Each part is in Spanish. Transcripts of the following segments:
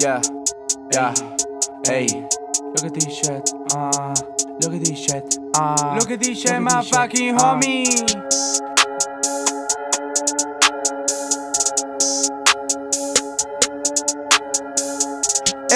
Yeah, yeah, hey. Look at this shit, ah. Look at this shit, ah. Look at this shit, my fucking ah. homie.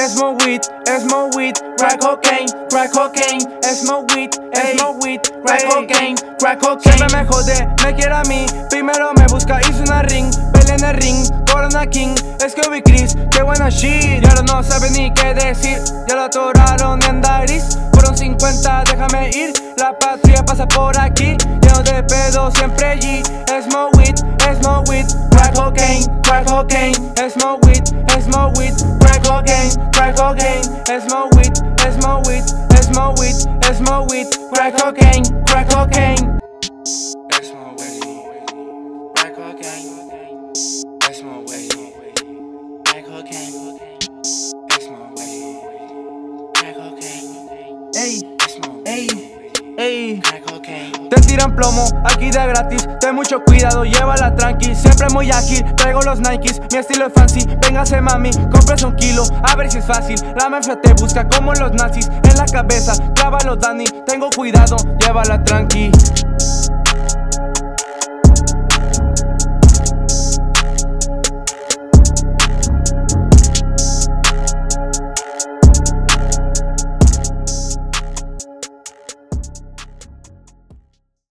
Smoke weed, smoke weed, crack cocaine, crack cocaine, smoke weed, smoke weed, crack cocaine, crack cocaine. Siempre me jode, me quiere a mí, primero me busca, hizo una ring, pelea en el ring, Corona King, Scooby Chris, qué buena shit. Y ahora no sabe ni qué decir, ya lo atoraron en Dairis, fueron 50, déjame ir, la patria pasa por aquí, lleno de pedo siempre allí, smoke weed, smoke weed, crack cocaine, crack cocaine, smoke weed, smoke weed, crack cocaine, crack cocaine, smoke weed, smoke weed, smoke weed, smoke weed, crack cocaine, crack cocaine. Smoke weed, crack cocaine, Te tiran plomo, aquí de gratis. Ten mucho cuidado, llévala tranqui. Siempre muy ágil, traigo los Nikes. Mi estilo es fancy, véngase mami, cómprese un kilo, a ver si es fácil. La mafia te busca como los nazis. En la cabeza, clávalo Dani. Tengo cuidado, llévala tranqui.